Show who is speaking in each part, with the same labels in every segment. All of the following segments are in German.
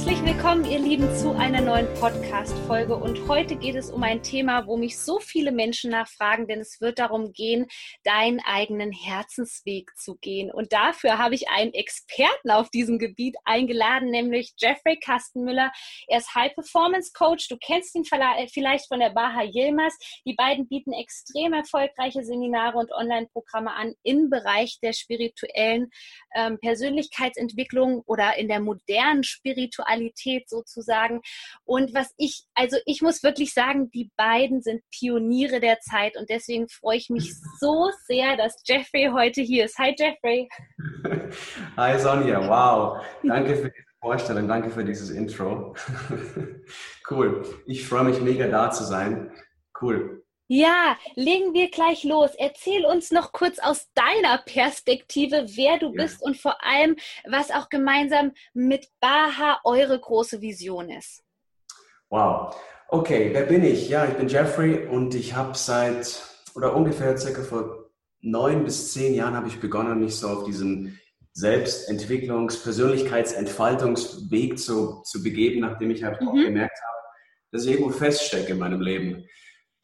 Speaker 1: Herzlich willkommen, ihr Lieben, zu einer neuen Podcast-Folge. Und heute geht es um ein Thema, wo mich so viele Menschen nachfragen, denn es wird darum gehen, deinen eigenen Herzensweg zu gehen. Und dafür habe ich einen Experten auf diesem Gebiet eingeladen, nämlich Jeffrey Kastenmüller. Er ist High-Performance-Coach. Du kennst ihn vielleicht von der Baha Yilmaz. Die beiden bieten extrem erfolgreiche Seminare und Online-Programme an im Bereich der spirituellen ähm, Persönlichkeitsentwicklung oder in der modernen Spiritualität. Spiritualität sozusagen. Und was ich, also ich muss wirklich sagen, die beiden sind Pioniere der Zeit und deswegen freue ich mich so sehr, dass Jeffrey heute hier ist. Hi Jeffrey.
Speaker 2: Hi Sonja, wow. Danke für diese Vorstellung, danke für dieses Intro. cool. Ich freue mich mega da zu sein. Cool.
Speaker 1: Ja, legen wir gleich los. Erzähl uns noch kurz aus deiner Perspektive, wer du ja. bist und vor allem, was auch gemeinsam mit Baha eure große Vision ist.
Speaker 2: Wow. Okay, wer bin ich? Ja, ich bin Jeffrey und ich habe seit oder ungefähr circa vor neun bis zehn Jahren habe ich begonnen, mich so auf diesem Selbstentwicklungs-, Persönlichkeitsentfaltungsweg zu, zu begeben, nachdem ich halt mhm. auch gemerkt habe, dass ich irgendwo feststecke in meinem Leben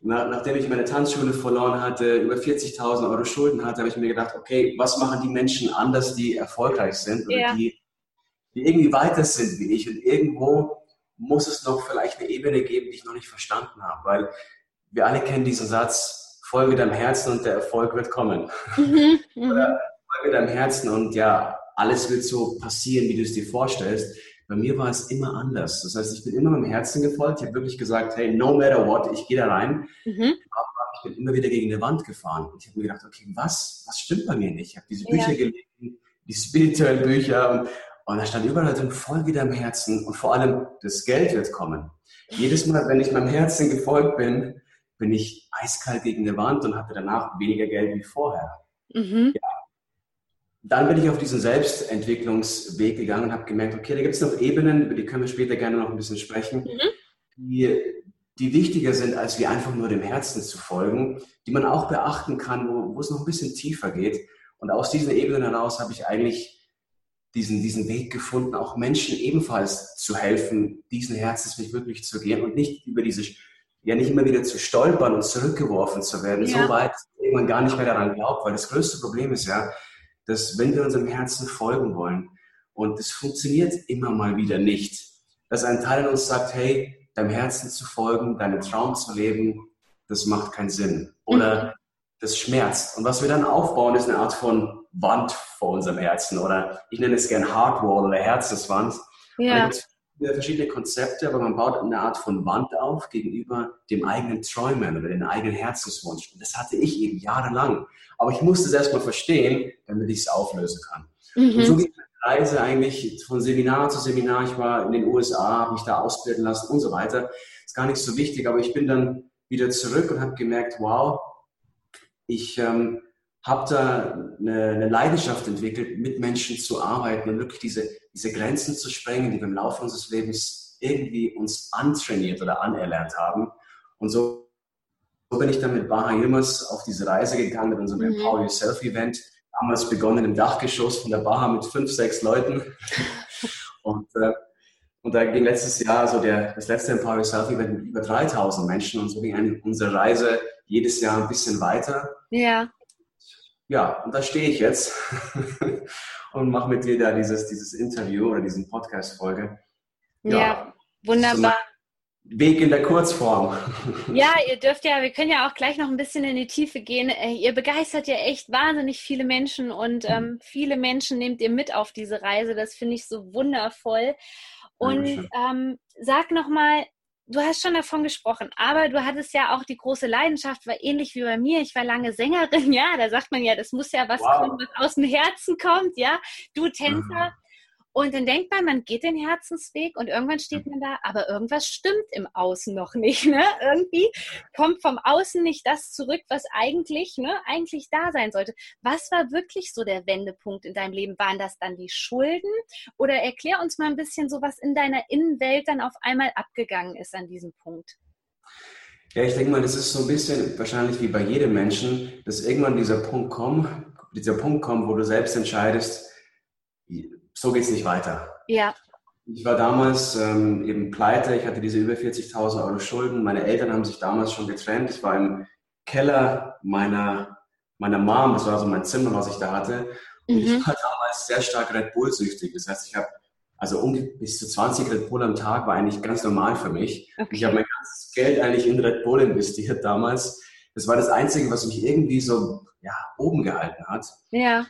Speaker 2: nach, nachdem ich meine Tanzschule verloren hatte, über 40.000 Euro Schulden hatte, habe ich mir gedacht, okay, was machen die Menschen anders, die erfolgreich sind oder ja. die, die irgendwie weiter sind wie ich? Und irgendwo muss es noch vielleicht eine Ebene geben, die ich noch nicht verstanden habe, weil wir alle kennen diesen Satz, folge deinem Herzen und der Erfolg wird kommen. Mhm, mhm. oder folge deinem Herzen und ja, alles wird so passieren, wie du es dir vorstellst. Bei mir war es immer anders. Das heißt, ich bin immer meinem Herzen gefolgt. Ich habe wirklich gesagt, hey, no matter what, ich gehe da rein. Mhm. Aber ich bin immer wieder gegen eine Wand gefahren. Und ich habe mir gedacht, okay, was, was stimmt bei mir nicht? Ich habe diese Bücher ja. gelesen, die spirituellen Bücher. Und, und da stand überall drin, voll wieder im Herzen. Und vor allem, das Geld wird kommen. Jedes Mal, wenn ich meinem Herzen gefolgt bin, bin ich eiskalt gegen eine Wand und hatte danach weniger Geld wie vorher. Mhm. Ja, dann bin ich auf diesen Selbstentwicklungsweg gegangen und habe gemerkt, okay, da gibt es noch Ebenen, über die können wir später gerne noch ein bisschen sprechen, mhm. die, die wichtiger sind, als wie einfach nur dem Herzen zu folgen, die man auch beachten kann, wo, wo es noch ein bisschen tiefer geht. Und aus diesen Ebenen heraus habe ich eigentlich diesen, diesen Weg gefunden, auch Menschen ebenfalls zu helfen, diesen Herzensweg wirklich zu gehen und nicht über diese, ja nicht immer wieder zu stolpern und zurückgeworfen zu werden, ja. so weit, dass man gar nicht mehr daran glaubt, weil das größte Problem ist ja, dass wenn wir unserem Herzen folgen wollen und es funktioniert immer mal wieder nicht, dass ein Teil in uns sagt, hey, deinem Herzen zu folgen, deinen Traum zu leben, das macht keinen Sinn oder mhm. das schmerzt. Und was wir dann aufbauen, ist eine Art von Wand vor unserem Herzen oder ich nenne es gern Hardwall oder Herzenswand. Ja verschiedene Konzepte, aber man baut eine Art von Wand auf gegenüber dem eigenen Träumen oder dem eigenen Herzenswunsch. Und das hatte ich eben jahrelang. Aber ich musste es erstmal verstehen, damit ich es auflösen kann. Mhm. Und so ging die Reise eigentlich von Seminar zu Seminar. Ich war in den USA, habe mich da ausbilden lassen und so weiter. Ist gar nicht so wichtig, aber ich bin dann wieder zurück und habe gemerkt, wow, ich ähm, habe da eine, eine, Leidenschaft entwickelt, mit Menschen zu arbeiten und wirklich diese, diese Grenzen zu sprengen, die wir im Laufe unseres Lebens irgendwie uns antrainiert oder anerlernt haben. Und so, so bin ich dann mit Baha Yilmaz auf diese Reise gegangen mit unserem mhm. Empower Yourself Event. Damals begonnen im Dachgeschoss von der Baha mit fünf, sechs Leuten. und, äh, und da ging letztes Jahr so der, das letzte Empower Yourself Event mit über 3000 Menschen. Und so ging unsere Reise jedes Jahr ein bisschen weiter. Ja ja, und da stehe ich jetzt und mache mit dir da dieses, dieses Interview oder diesen Podcast-Folge.
Speaker 1: Ja, ja, wunderbar.
Speaker 2: Weg in der Kurzform.
Speaker 1: Ja, ihr dürft ja, wir können ja auch gleich noch ein bisschen in die Tiefe gehen. Äh, ihr begeistert ja echt wahnsinnig viele Menschen und mhm. ähm, viele Menschen nehmt ihr mit auf diese Reise. Das finde ich so wundervoll. Und ähm, sag nochmal, du hast schon davon gesprochen, aber du hattest ja auch die große Leidenschaft, war ähnlich wie bei mir. Ich war lange Sängerin, ja. Da sagt man ja, das muss ja was wow. kommen, was aus dem Herzen kommt, ja. Du Tänzer. Und dann denkt man, man geht den Herzensweg und irgendwann steht man da, aber irgendwas stimmt im Außen noch nicht. Ne? Irgendwie kommt vom Außen nicht das zurück, was eigentlich, ne, eigentlich da sein sollte. Was war wirklich so der Wendepunkt in deinem Leben? Waren das dann die Schulden? Oder erklär uns mal ein bisschen so, was in deiner Innenwelt dann auf einmal abgegangen ist an diesem Punkt.
Speaker 2: Ja, ich denke mal, das ist so ein bisschen wahrscheinlich wie bei jedem Menschen, dass irgendwann dieser Punkt kommt, dieser Punkt kommt, wo du selbst entscheidest, so geht es nicht weiter.
Speaker 1: Ja.
Speaker 2: Ich war damals ähm, eben pleite, ich hatte diese über 40.000 Euro Schulden. Meine Eltern haben sich damals schon getrennt. Ich war im Keller meiner, meiner Mom, das war so mein Zimmer, was ich da hatte. Und mhm. ich war damals sehr stark Red Bull-süchtig. Das heißt, ich habe also um bis zu 20 Red Bull am Tag war eigentlich ganz normal für mich. Okay. Ich habe mein ganzes Geld eigentlich in Red Bull investiert damals. Das war das Einzige, was mich irgendwie so ja, oben gehalten hat.
Speaker 1: Ja.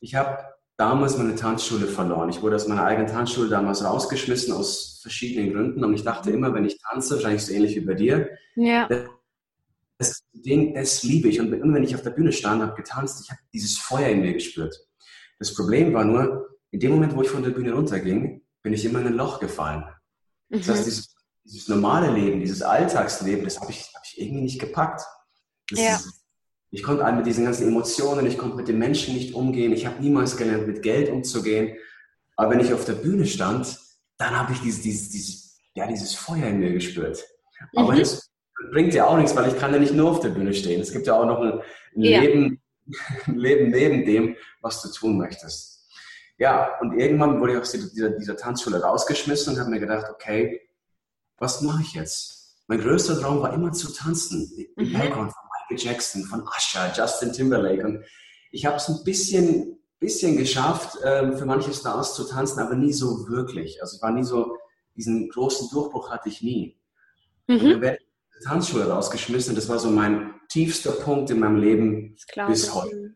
Speaker 2: Ich habe damals meine Tanzschule verloren. Ich wurde aus meiner eigenen Tanzschule damals rausgeschmissen aus verschiedenen Gründen und ich dachte immer, wenn ich tanze, wahrscheinlich so ähnlich wie bei dir,
Speaker 1: ja.
Speaker 2: das, den, das liebe ich. Und immer wenn ich auf der Bühne stand, habe getanzt, ich habe dieses Feuer in mir gespürt. Das Problem war nur, in dem Moment, wo ich von der Bühne runterging, bin ich immer in ein Loch gefallen. Mhm. Das heißt, dieses, dieses, normale Leben, dieses Alltagsleben, das habe ich, hab ich irgendwie nicht gepackt. Das
Speaker 1: ja. Ist,
Speaker 2: ich konnte mit diesen ganzen Emotionen, ich konnte mit den Menschen nicht umgehen. Ich habe niemals gelernt, mit Geld umzugehen. Aber wenn ich auf der Bühne stand, dann habe ich dieses, dieses, dieses, ja, dieses Feuer in mir gespürt. Aber mhm. das bringt ja auch nichts, weil ich kann ja nicht nur auf der Bühne stehen. Es gibt ja auch noch ein, ein ja. Leben, ein Leben neben dem, was du tun möchtest. Ja, und irgendwann wurde ich aus dieser, dieser Tanzschule rausgeschmissen und habe mir gedacht, okay, was mache ich jetzt? Mein größter Traum war immer zu tanzen. Mhm. Background Michael Jackson, von Usher, Justin Timberlake. Und ich habe es ein bisschen, bisschen geschafft, ähm, für manche Stars zu tanzen, aber nie so wirklich. Also ich war nie so, diesen großen Durchbruch hatte ich nie. Mhm. Und dann werde ich in der Tanzschule rausgeschmissen. Das war so mein tiefster Punkt in meinem Leben bis heute.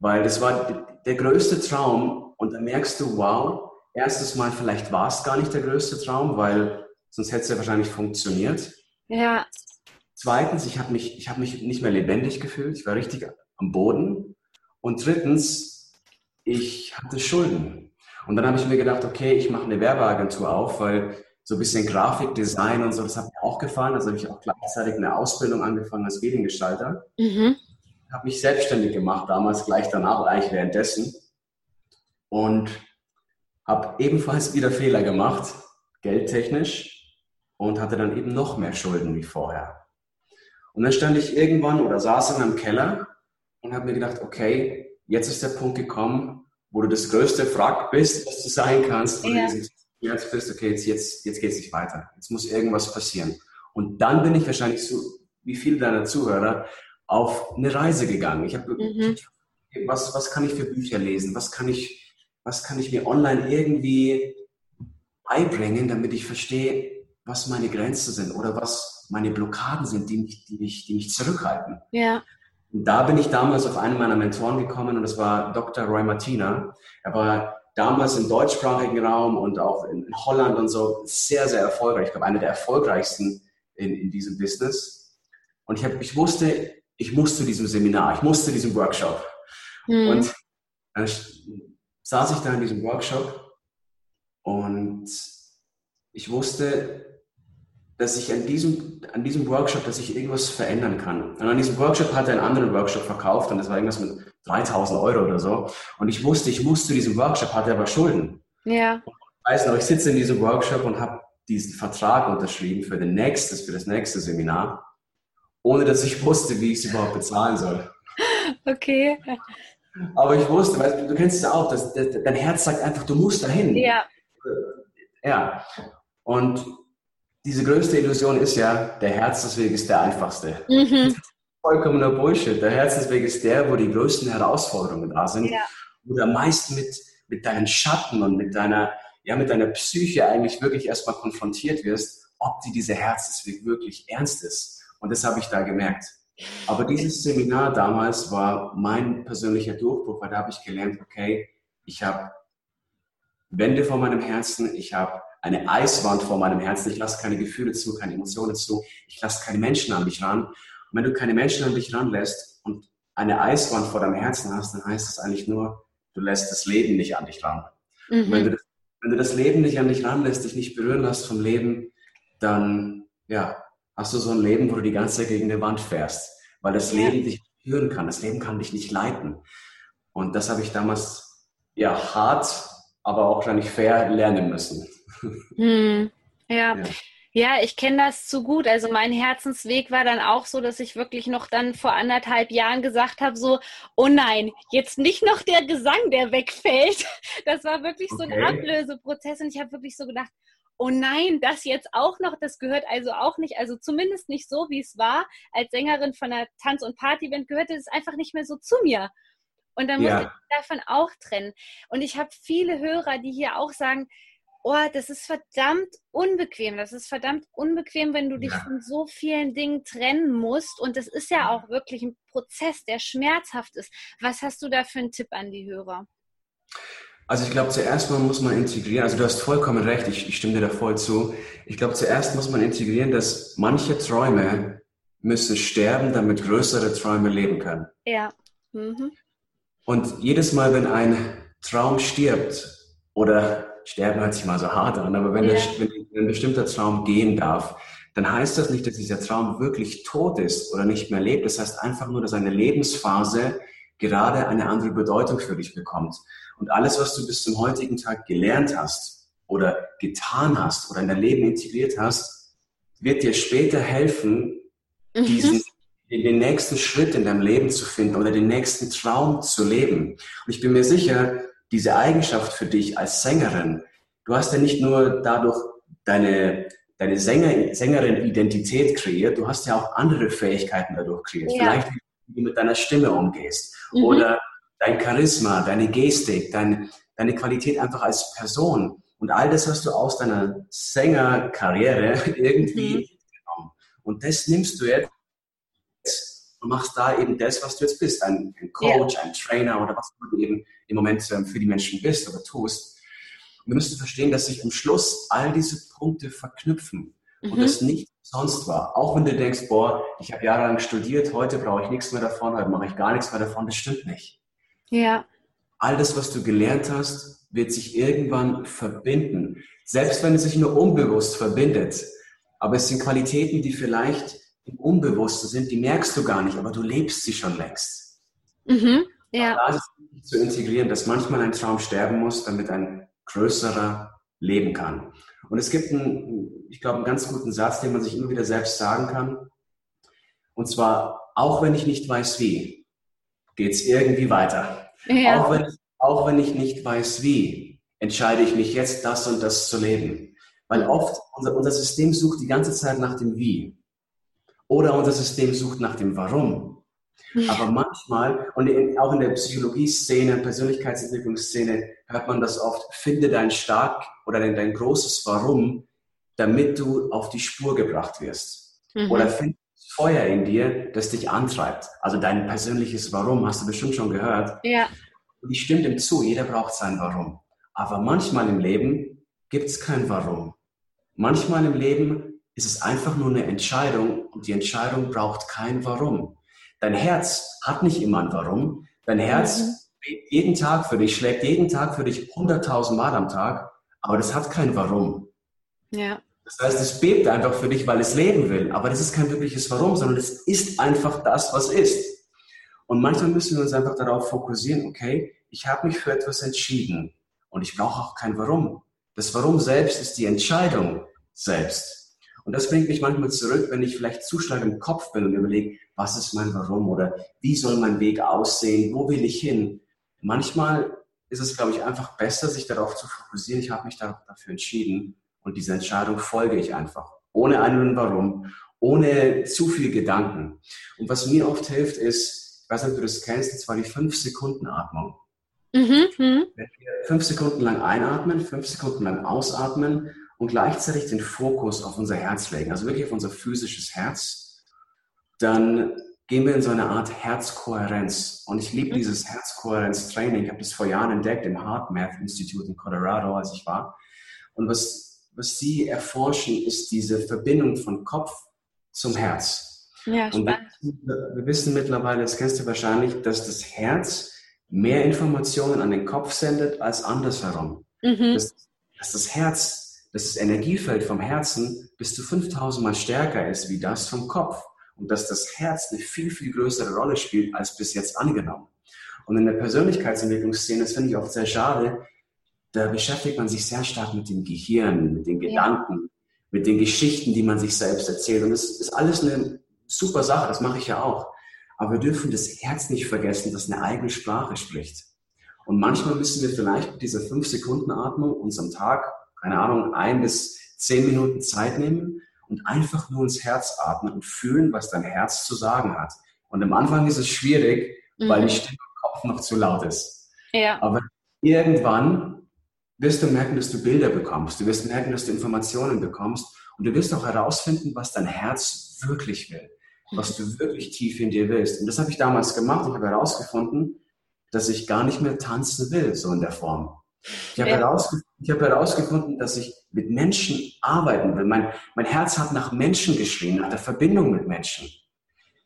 Speaker 2: Weil das war der größte Traum und da merkst du, wow, erstes Mal vielleicht war es gar nicht der größte Traum, weil sonst hätte es ja wahrscheinlich funktioniert.
Speaker 1: Ja.
Speaker 2: Zweitens, ich habe mich, hab mich nicht mehr lebendig gefühlt. Ich war richtig am Boden. Und drittens, ich hatte Schulden. Und dann habe ich mir gedacht, okay, ich mache eine Werbeagentur auf, weil so ein bisschen Grafikdesign und so, das hat mir auch gefallen. Also habe ich auch gleichzeitig eine Ausbildung angefangen als Mediengestalter. Mhm. Habe mich selbstständig gemacht, damals gleich danach, eigentlich währenddessen. Und habe ebenfalls wieder Fehler gemacht, geldtechnisch, und hatte dann eben noch mehr Schulden wie vorher. Und dann stand ich irgendwann oder saß in einem Keller und habe mir gedacht, okay, jetzt ist der Punkt gekommen, wo du das größte Frack bist, was du sein kannst. Und ja. jetzt bist, okay, jetzt, jetzt, jetzt geht es nicht weiter. Jetzt muss irgendwas passieren. Und dann bin ich wahrscheinlich so, wie viele deiner Zuhörer, auf eine Reise gegangen. Ich habe, mhm. was, was kann ich für Bücher lesen? Was kann ich, was kann ich mir online irgendwie beibringen, damit ich verstehe, was meine Grenzen sind oder was, meine Blockaden sind, die mich, die mich, die mich zurückhalten.
Speaker 1: Ja.
Speaker 2: Und da bin ich damals auf einen meiner Mentoren gekommen und das war Dr. Roy Martina. Er war damals im deutschsprachigen Raum und auch in Holland und so sehr, sehr erfolgreich. Ich glaube, einer der erfolgreichsten in, in diesem Business. Und ich, hab, ich wusste, ich muss zu diesem Seminar, ich muss zu diesem Workshop. Mhm. Und dann saß ich da in diesem Workshop und ich wusste, dass ich an diesem, an diesem Workshop, dass ich irgendwas verändern kann. Und an diesem Workshop hat er einen anderen Workshop verkauft und das war irgendwas mit 3000 Euro oder so. Und ich wusste, ich muss zu diesem Workshop, hatte aber Schulden.
Speaker 1: Ja.
Speaker 2: Und ich weiß noch, ich sitze in diesem Workshop und habe diesen Vertrag unterschrieben für, den nächstes, für das nächste Seminar, ohne dass ich wusste, wie ich es überhaupt bezahlen soll.
Speaker 1: Okay.
Speaker 2: Aber ich wusste, weißt, du kennst es ja auch, dass, dass, dein Herz sagt einfach, du musst dahin.
Speaker 1: Ja.
Speaker 2: Ja. Und diese größte Illusion ist ja, der Herzensweg ist der einfachste. Mhm. Vollkommener Bullshit. Der Herzensweg ist der, wo die größten Herausforderungen da sind, ja. wo du am meisten mit, mit deinen Schatten und mit deiner, ja, mit deiner Psyche eigentlich wirklich erstmal konfrontiert wirst, ob die dieser Herzensweg wirklich ernst ist. Und das habe ich da gemerkt. Aber dieses Seminar damals war mein persönlicher Durchbruch, weil da habe ich gelernt, okay, ich habe Wände vor meinem Herzen, ich habe eine Eiswand vor meinem Herzen. Ich lasse keine Gefühle zu, keine Emotionen zu. Ich lasse keine Menschen an mich ran. Und wenn du keine Menschen an dich ranlässt und eine Eiswand vor deinem Herzen hast, dann heißt das eigentlich nur, du lässt das Leben nicht an dich ran. Mhm. Und wenn du das wenn du das Leben nicht an dich ranlässt, dich nicht berühren lässt vom Leben, dann ja, hast du so ein Leben, wo du die ganze Zeit gegen eine Wand fährst, weil das ja. Leben dich führen kann. Das Leben kann dich nicht leiten. Und das habe ich damals ja hart, aber auch gar nicht fair lernen müssen.
Speaker 1: Hm. Ja. ja. Ja, ich kenne das zu gut. Also mein Herzensweg war dann auch so, dass ich wirklich noch dann vor anderthalb Jahren gesagt habe, so, oh nein, jetzt nicht noch der Gesang, der wegfällt. Das war wirklich okay. so ein Ablöseprozess und ich habe wirklich so gedacht, oh nein, das jetzt auch noch, das gehört also auch nicht, also zumindest nicht so, wie es war. Als Sängerin von einer Tanz- und Partyband gehörte es einfach nicht mehr so zu mir. Und dann musste ja. ich davon auch trennen. Und ich habe viele Hörer, die hier auch sagen, oh, das ist verdammt unbequem. Das ist verdammt unbequem, wenn du dich ja. von so vielen Dingen trennen musst. Und das ist ja auch wirklich ein Prozess, der schmerzhaft ist. Was hast du da für einen Tipp an die Hörer?
Speaker 2: Also ich glaube, zuerst mal muss man integrieren, also du hast vollkommen recht, ich, ich stimme dir da voll zu. Ich glaube, zuerst muss man integrieren, dass manche Träume müssen sterben, damit größere Träume leben können.
Speaker 1: Ja. Mhm.
Speaker 2: Und jedes Mal, wenn ein Traum stirbt, oder sterben hört sich mal so hart an, aber wenn, ja. der, wenn ein bestimmter Traum gehen darf, dann heißt das nicht, dass dieser Traum wirklich tot ist oder nicht mehr lebt. Das heißt einfach nur, dass eine Lebensphase gerade eine andere Bedeutung für dich bekommt. Und alles, was du bis zum heutigen Tag gelernt hast oder getan hast oder in dein Leben integriert hast, wird dir später helfen, mhm. diesen, den nächsten Schritt in deinem Leben zu finden oder den nächsten Traum zu leben. Und ich bin mir sicher, diese Eigenschaft für dich als Sängerin, du hast ja nicht nur dadurch deine, deine Sänger, Sängerin-Identität kreiert, du hast ja auch andere Fähigkeiten dadurch kreiert. Ja. Vielleicht, wie du mit deiner Stimme umgehst mhm. oder dein Charisma, deine Gestik, dein, deine Qualität einfach als Person. Und all das hast du aus deiner Sängerkarriere irgendwie mhm. genommen. Und das nimmst du jetzt und machst da eben das, was du jetzt bist. Ein, ein Coach, ja. ein Trainer oder was du eben im Moment für die Menschen bist oder tust. Und du müsst verstehen, dass sich am Schluss all diese Punkte verknüpfen mhm. und das nicht sonst war. Auch wenn du denkst, boah, ich habe jahrelang studiert, heute brauche ich nichts mehr davon, heute mache ich gar nichts mehr davon, das stimmt nicht.
Speaker 1: Ja.
Speaker 2: All das, was du gelernt hast, wird sich irgendwann verbinden. Selbst wenn es sich nur unbewusst verbindet. Aber es sind Qualitäten, die vielleicht im Unbewussten sind, die merkst du gar nicht, aber du lebst sie schon längst.
Speaker 1: Mhm. Ja.
Speaker 2: Da ist es zu integrieren, dass manchmal ein Traum sterben muss, damit ein größerer leben kann. Und es gibt einen, ich glaube, einen ganz guten Satz, den man sich immer wieder selbst sagen kann. Und zwar, auch wenn ich nicht weiß wie, geht es irgendwie weiter. Ja. Auch, wenn, auch wenn ich nicht weiß wie, entscheide ich mich jetzt, das und das zu leben. Weil oft unser, unser System sucht die ganze Zeit nach dem Wie. Oder unser System sucht nach dem Warum. Aber manchmal, und in, auch in der Psychologie-Szene, Persönlichkeitsentwicklungsszene, hört man das oft, finde dein stark oder dein, dein großes Warum, damit du auf die Spur gebracht wirst. Mhm. Oder finde Feuer in dir, das dich antreibt. Also dein persönliches Warum, hast du bestimmt schon gehört.
Speaker 1: Ja.
Speaker 2: Und ich stimme dem zu, jeder braucht sein Warum. Aber manchmal im Leben gibt es kein Warum. Manchmal im Leben ist es einfach nur eine Entscheidung und die Entscheidung braucht kein Warum. Dein Herz hat nicht immer ein Warum. Dein Herz mhm. jeden Tag für dich, schlägt jeden Tag für dich 100.000 Mal am Tag, aber das hat kein Warum.
Speaker 1: Ja.
Speaker 2: Das heißt, es bebt einfach für dich, weil es leben will. Aber das ist kein wirkliches Warum, sondern es ist einfach das, was ist. Und manchmal müssen wir uns einfach darauf fokussieren, okay, ich habe mich für etwas entschieden und ich brauche auch kein Warum. Das Warum selbst ist die Entscheidung selbst. Und das bringt mich manchmal zurück, wenn ich vielleicht zu stark im Kopf bin und überlege, was ist mein Warum oder wie soll mein Weg aussehen, wo will ich hin. Manchmal ist es, glaube ich, einfach besser, sich darauf zu fokussieren, ich habe mich dafür entschieden und dieser Entscheidung folge ich einfach. Ohne einen Warum, ohne zu viel Gedanken. Und was mir oft hilft, ist, ich weiß nicht, ob du das kennst, und zwar die 5-Sekunden-Atmung. Mhm, mhm. Wenn wir fünf Sekunden lang einatmen, fünf Sekunden lang ausatmen und gleichzeitig den Fokus auf unser Herz legen, also wirklich auf unser physisches Herz, dann gehen wir in so eine Art Herzkohärenz. Und ich liebe mhm. dieses Herzkohärenz-Training. Ich habe das vor Jahren entdeckt im Heart Math Institute in Colorado, als ich war. Und was was Sie erforschen, ist diese Verbindung von Kopf zum Herz.
Speaker 1: Ja,
Speaker 2: Und wir, wissen mittlerweile, das kennst du wahrscheinlich, dass das Herz mehr Informationen an den Kopf sendet als andersherum. Mhm. Das dass das Herz, dass das Energiefeld vom Herzen bis zu 5000 Mal stärker ist wie das vom Kopf und dass das Herz eine viel, viel größere Rolle spielt als bis jetzt angenommen. Und in der Persönlichkeitsentwicklungsszene, das finde ich oft sehr schade, da beschäftigt man sich sehr stark mit dem Gehirn, mit den Gedanken, mit den Geschichten, die man sich selbst erzählt. Und das ist alles eine super Sache, das mache ich ja auch. Aber wir dürfen das Herz nicht vergessen, das eine eigene Sprache spricht. Und manchmal müssen wir vielleicht mit dieser 5-Sekunden-Atmung uns am Tag, keine Ahnung, ein bis zehn Minuten Zeit nehmen und einfach nur ins Herz atmen und fühlen, was dein Herz zu sagen hat. Und am Anfang ist es schwierig, mhm. weil die Stimme im Kopf noch zu laut ist. Ja. Aber irgendwann wirst du merken, dass du Bilder bekommst. Du wirst merken, dass du Informationen bekommst. Und du wirst auch herausfinden, was dein Herz wirklich will. Was du wirklich tief in dir willst. Und das habe ich damals gemacht. Ich habe herausgefunden, dass ich gar nicht mehr tanzen will, so in der Form. Ich habe, ja. herausgefunden, ich habe herausgefunden, dass ich mit Menschen arbeiten will. Mein, mein Herz hat nach Menschen geschrien, nach der Verbindung mit Menschen.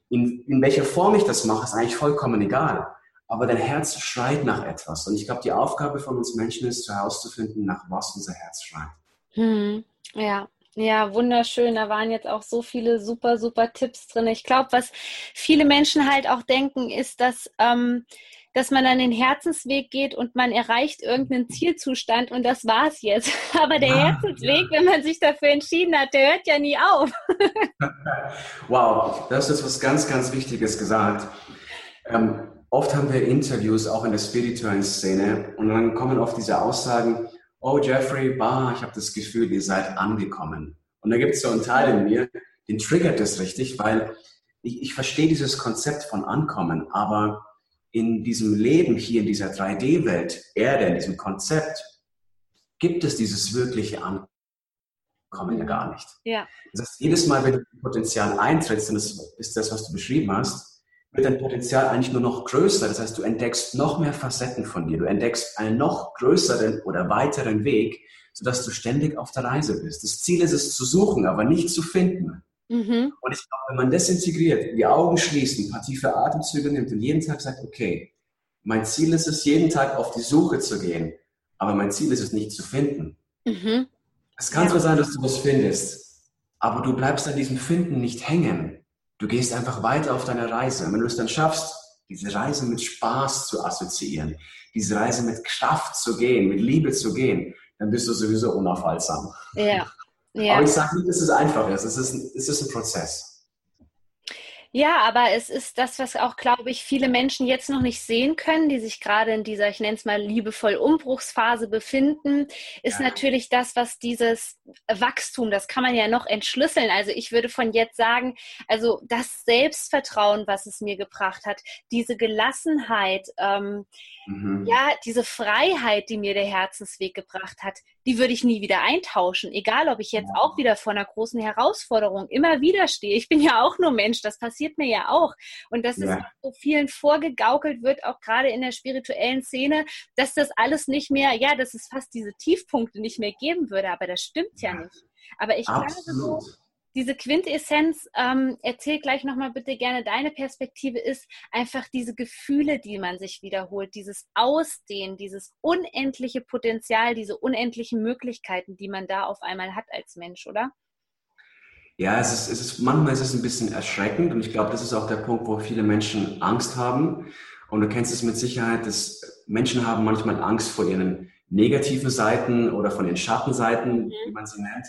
Speaker 2: In, in welcher Form ich das mache, ist eigentlich vollkommen egal. Aber dein Herz schreit nach etwas. Und ich glaube, die Aufgabe von uns Menschen ist, herauszufinden, nach was unser Herz schreit.
Speaker 1: Hm, ja, ja, wunderschön. Da waren jetzt auch so viele super, super Tipps drin. Ich glaube, was viele Menschen halt auch denken, ist, dass, ähm, dass man dann den Herzensweg geht und man erreicht irgendeinen Zielzustand und das war's jetzt. Aber der ah, Herzensweg, ja. wenn man sich dafür entschieden hat, der hört ja nie auf.
Speaker 2: wow, das ist was ganz, ganz Wichtiges gesagt. Ähm, oft haben wir Interviews auch in der spirituellen Szene und dann kommen oft diese Aussagen, oh Jeffrey, bah, ich habe das Gefühl, ihr seid angekommen. Und da gibt es so einen Teil in mir, den triggert das richtig, weil ich, ich verstehe dieses Konzept von Ankommen, aber in diesem Leben hier, in dieser 3D-Welt, Erde, in diesem Konzept, gibt es dieses wirkliche Ankommen ja gar nicht. Ja. Das heißt, jedes Mal, wenn du Potenzial eintrittst, und das ist das, was du beschrieben hast, wird dein Potenzial eigentlich nur noch größer. Das heißt, du entdeckst noch mehr Facetten von dir. Du entdeckst einen noch größeren oder weiteren Weg, sodass du ständig auf der Reise bist. Das Ziel ist es zu suchen, aber nicht zu finden. Mhm. Und ich glaube, wenn man das integriert, die Augen schließt, ein paar tiefe Atemzüge nimmt und jeden Tag sagt, okay, mein Ziel ist es, jeden Tag auf die Suche zu gehen, aber mein Ziel ist es nicht zu finden. Mhm. Es kann ja. zwar sein, dass du was findest, aber du bleibst an diesem Finden nicht hängen. Du gehst einfach weiter auf deine Reise. Und wenn du es dann schaffst, diese Reise mit Spaß zu assoziieren, diese Reise mit Kraft zu gehen, mit Liebe zu gehen, dann bist du sowieso unaufhaltsam. Ja. Ja. Aber ich sage nicht, dass es einfach ist. Es ist, ein, es ist ein Prozess.
Speaker 1: Ja, aber es ist das, was auch, glaube ich, viele Menschen jetzt noch nicht sehen können, die sich gerade in dieser, ich nenne es mal, liebevoll Umbruchsphase befinden, ist ja. natürlich das, was dieses Wachstum, das kann man ja noch entschlüsseln. Also ich würde von jetzt sagen, also das Selbstvertrauen, was es mir gebracht hat, diese Gelassenheit, ähm, mhm. ja, diese Freiheit, die mir der Herzensweg gebracht hat, die würde ich nie wieder eintauschen. Egal, ob ich jetzt auch wieder vor einer großen Herausforderung immer wieder stehe. Ich bin ja auch nur Mensch, das passiert mir ja auch. Und dass ja. es so vielen vorgegaukelt wird, auch gerade in der spirituellen Szene, dass das alles nicht mehr, ja, dass es fast diese Tiefpunkte nicht mehr geben würde. Aber das stimmt ja, ja nicht. Aber ich Absolut. glaube so, diese Quintessenz, ähm, erzähl gleich nochmal bitte gerne deine Perspektive, ist einfach diese Gefühle, die man sich wiederholt, dieses Ausdehnen, dieses unendliche Potenzial, diese unendlichen Möglichkeiten, die man da auf einmal hat als Mensch, oder?
Speaker 2: Ja, es ist, es ist, manchmal ist es ein bisschen erschreckend und ich glaube, das ist auch der Punkt, wo viele Menschen Angst haben. Und du kennst es mit Sicherheit, dass Menschen haben manchmal Angst vor ihren negativen Seiten oder von den Schattenseiten, mhm. wie man sie nennt.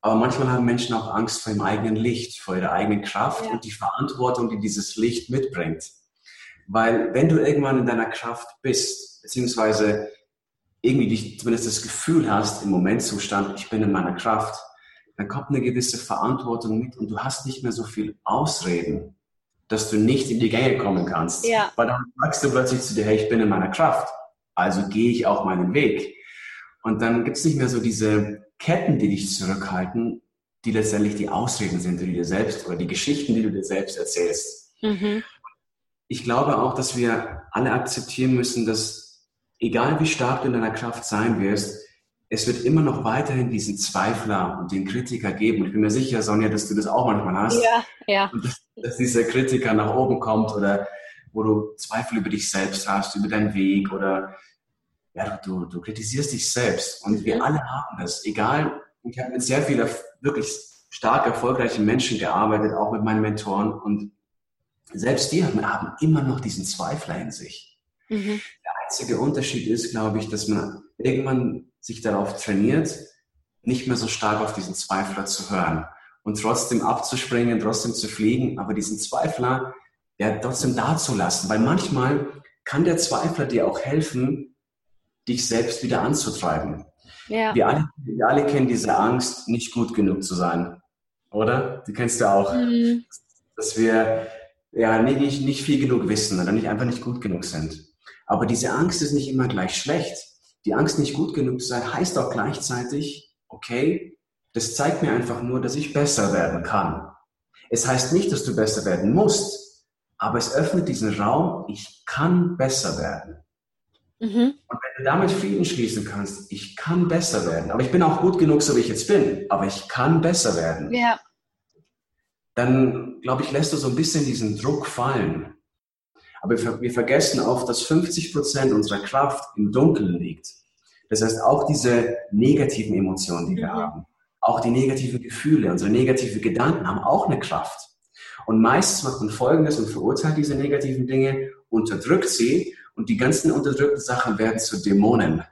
Speaker 2: Aber manchmal haben Menschen auch Angst vor dem eigenen Licht, vor ihrer eigenen Kraft ja. und die Verantwortung, die dieses Licht mitbringt. Weil wenn du irgendwann in deiner Kraft bist, beziehungsweise irgendwie dich zumindest das Gefühl hast, im Momentzustand, ich bin in meiner Kraft, dann kommt eine gewisse Verantwortung mit und du hast nicht mehr so viel Ausreden, dass du nicht in die Gänge kommen kannst. Ja. Weil dann sagst du plötzlich zu dir, hey, ich bin in meiner Kraft, also gehe ich auch meinen Weg. Und dann gibt es nicht mehr so diese Ketten, die dich zurückhalten, die letztendlich die Ausreden sind, die du dir selbst oder die Geschichten, die du dir selbst erzählst. Mhm. Ich glaube auch, dass wir alle akzeptieren müssen, dass egal wie stark du in deiner Kraft sein wirst, es wird immer noch weiterhin diesen Zweifler und den Kritiker geben. ich bin mir sicher, Sonja, dass du das auch manchmal hast. Ja, ja. Dass, dass dieser Kritiker nach oben kommt oder wo du Zweifel über dich selbst hast, über deinen Weg oder ja, du, du kritisierst dich selbst. Und wir mhm. alle haben das. Egal, ich habe mit sehr vielen wirklich stark erfolgreichen Menschen gearbeitet, auch mit meinen Mentoren. Und selbst die haben, haben immer noch diesen Zweifler in sich. Mhm. Der einzige Unterschied ist, glaube ich, dass man irgendwann sich darauf trainiert, nicht mehr so stark auf diesen Zweifler zu hören und trotzdem abzuspringen, trotzdem zu fliegen, aber diesen Zweifler ja, trotzdem dazulassen. Weil manchmal kann der Zweifler dir auch helfen, dich selbst wieder anzutreiben. Ja. Wir, alle, wir alle kennen diese Angst, nicht gut genug zu sein, oder? Die kennst du auch. Mhm. Dass wir ja nicht, nicht viel genug wissen oder nicht einfach nicht gut genug sind. Aber diese Angst ist nicht immer gleich schlecht. Die Angst, nicht gut genug zu sein, heißt auch gleichzeitig, okay, das zeigt mir einfach nur, dass ich besser werden kann. Es heißt nicht, dass du besser werden musst, aber es öffnet diesen Raum, ich kann besser werden. Mhm. Und wenn du damit Frieden schließen kannst, ich kann besser werden, aber ich bin auch gut genug, so wie ich jetzt bin, aber ich kann besser werden. Ja. Dann, glaube ich, lässt du so ein bisschen diesen Druck fallen. Aber wir vergessen oft, dass 50 Prozent unserer Kraft im Dunkeln liegt. Das heißt, auch diese negativen Emotionen, die wir mhm. haben, auch die negativen Gefühle, unsere negativen Gedanken haben auch eine Kraft. Und meistens macht man Folgendes und verurteilt diese negativen Dinge, unterdrückt sie und die ganzen unterdrückten Sachen werden zu Dämonen.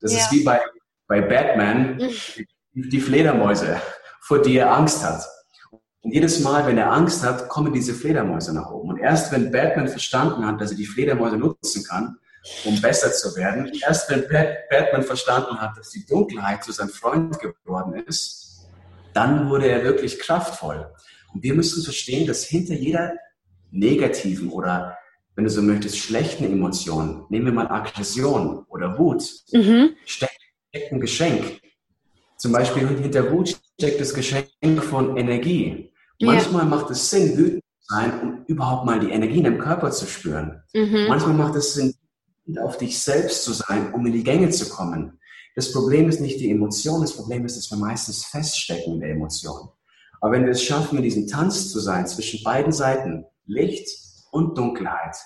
Speaker 2: Das ja. ist wie bei, bei Batman, die, die Fledermäuse, vor die er Angst hat. Und jedes Mal, wenn er Angst hat, kommen diese Fledermäuse nach oben. Und erst wenn Batman verstanden hat, dass er die Fledermäuse nutzen kann, um besser zu werden, erst wenn Batman verstanden hat, dass die Dunkelheit zu seinem Freund geworden ist, dann wurde er wirklich kraftvoll. Und wir müssen verstehen, dass hinter jeder negativen oder, wenn du so möchtest, schlechten Emotion, nehmen wir mal Aggression oder Wut, mhm. steckt, ein Geschenk. Zum Beispiel hinter Wut steckt das Geschenk von Energie. Manchmal ja. macht es Sinn, wütend zu sein, um überhaupt mal die Energien im Körper zu spüren. Mhm. Manchmal macht es Sinn, auf dich selbst zu sein, um in die Gänge zu kommen. Das Problem ist nicht die Emotion, das Problem ist, dass wir meistens feststecken in der Emotion. Aber wenn wir es schaffen, in diesem Tanz zu sein zwischen beiden Seiten, Licht und Dunkelheit,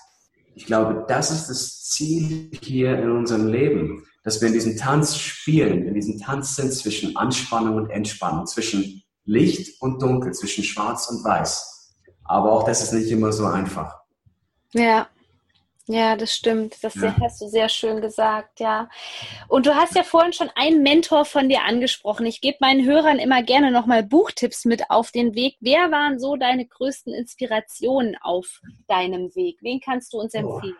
Speaker 2: ich glaube, das ist das Ziel hier in unserem Leben, dass wir in diesem Tanz spielen, in diesem Tanz sind zwischen Anspannung und Entspannung, zwischen Licht und Dunkel, zwischen Schwarz und Weiß. Aber auch das ist nicht immer so einfach.
Speaker 1: Ja, ja, das stimmt. Das ja. hast du sehr schön gesagt, ja. Und du hast ja vorhin schon einen Mentor von dir angesprochen. Ich gebe meinen Hörern immer gerne nochmal Buchtipps mit auf den Weg. Wer waren so deine größten Inspirationen auf deinem Weg? Wen kannst du uns empfehlen?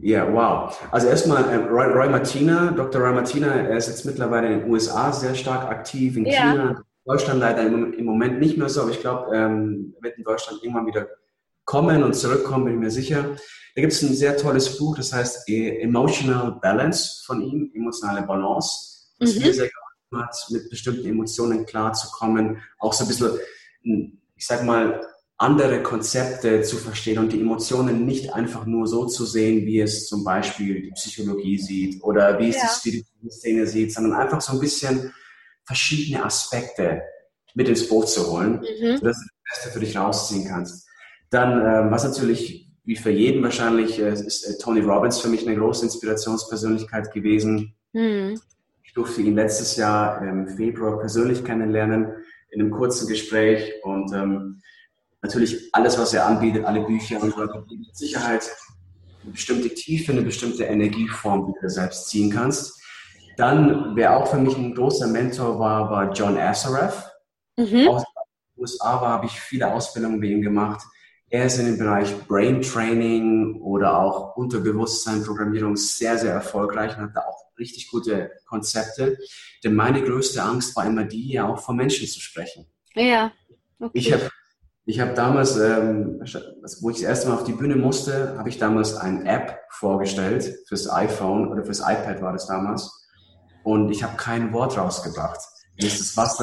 Speaker 2: Ja, wow. Also erstmal äh, Roy, Roy, Martina, Dr. Roy Martina, er ist jetzt mittlerweile in den USA sehr stark aktiv, in ja. China, Deutschland leider im, im, Moment nicht mehr so, aber ich glaube, ähm, er wird in Deutschland irgendwann wieder kommen und zurückkommen, bin ich mir sicher. Da gibt es ein sehr tolles Buch, das heißt äh, Emotional Balance von ihm, emotionale Balance, was mhm. mir sehr geholfen hat, mit bestimmten Emotionen klarzukommen, auch so ein bisschen, ich sag mal, andere Konzepte zu verstehen und die Emotionen nicht einfach nur so zu sehen, wie es zum Beispiel die Psychologie sieht oder wie es ja. die spirituelle Szene sieht, sondern einfach so ein bisschen verschiedene Aspekte mit ins Boot zu holen, mhm. sodass du das Beste für dich rausziehen kannst. Dann, ähm, was natürlich wie für jeden wahrscheinlich, äh, ist äh, Tony Robbins für mich eine große Inspirationspersönlichkeit gewesen. Mhm. Ich durfte ihn letztes Jahr im Februar persönlich kennenlernen, in einem kurzen Gespräch und ähm, natürlich alles, was er anbietet, alle Bücher und so mit Sicherheit eine bestimmte Tiefe, eine bestimmte Energieform, die du selbst ziehen kannst. Dann, wer auch für mich ein großer Mentor war, war John Assaraf. Mhm. Aus den USA war, habe ich viele Ausbildungen bei ihm gemacht. Er ist in dem Bereich Brain Training oder auch Unterbewusstsein, Programmierung sehr, sehr erfolgreich und hat da auch richtig gute Konzepte. Denn meine größte Angst war immer die, ja auch vor Menschen zu sprechen.
Speaker 1: Ja.
Speaker 2: Okay. Ich habe ich hab damals, ähm, wo ich das erste Mal auf die Bühne musste, habe ich damals eine App vorgestellt fürs iPhone oder fürs iPad war das damals. Und ich habe kein Wort rausgebracht. Mir ist das Wasser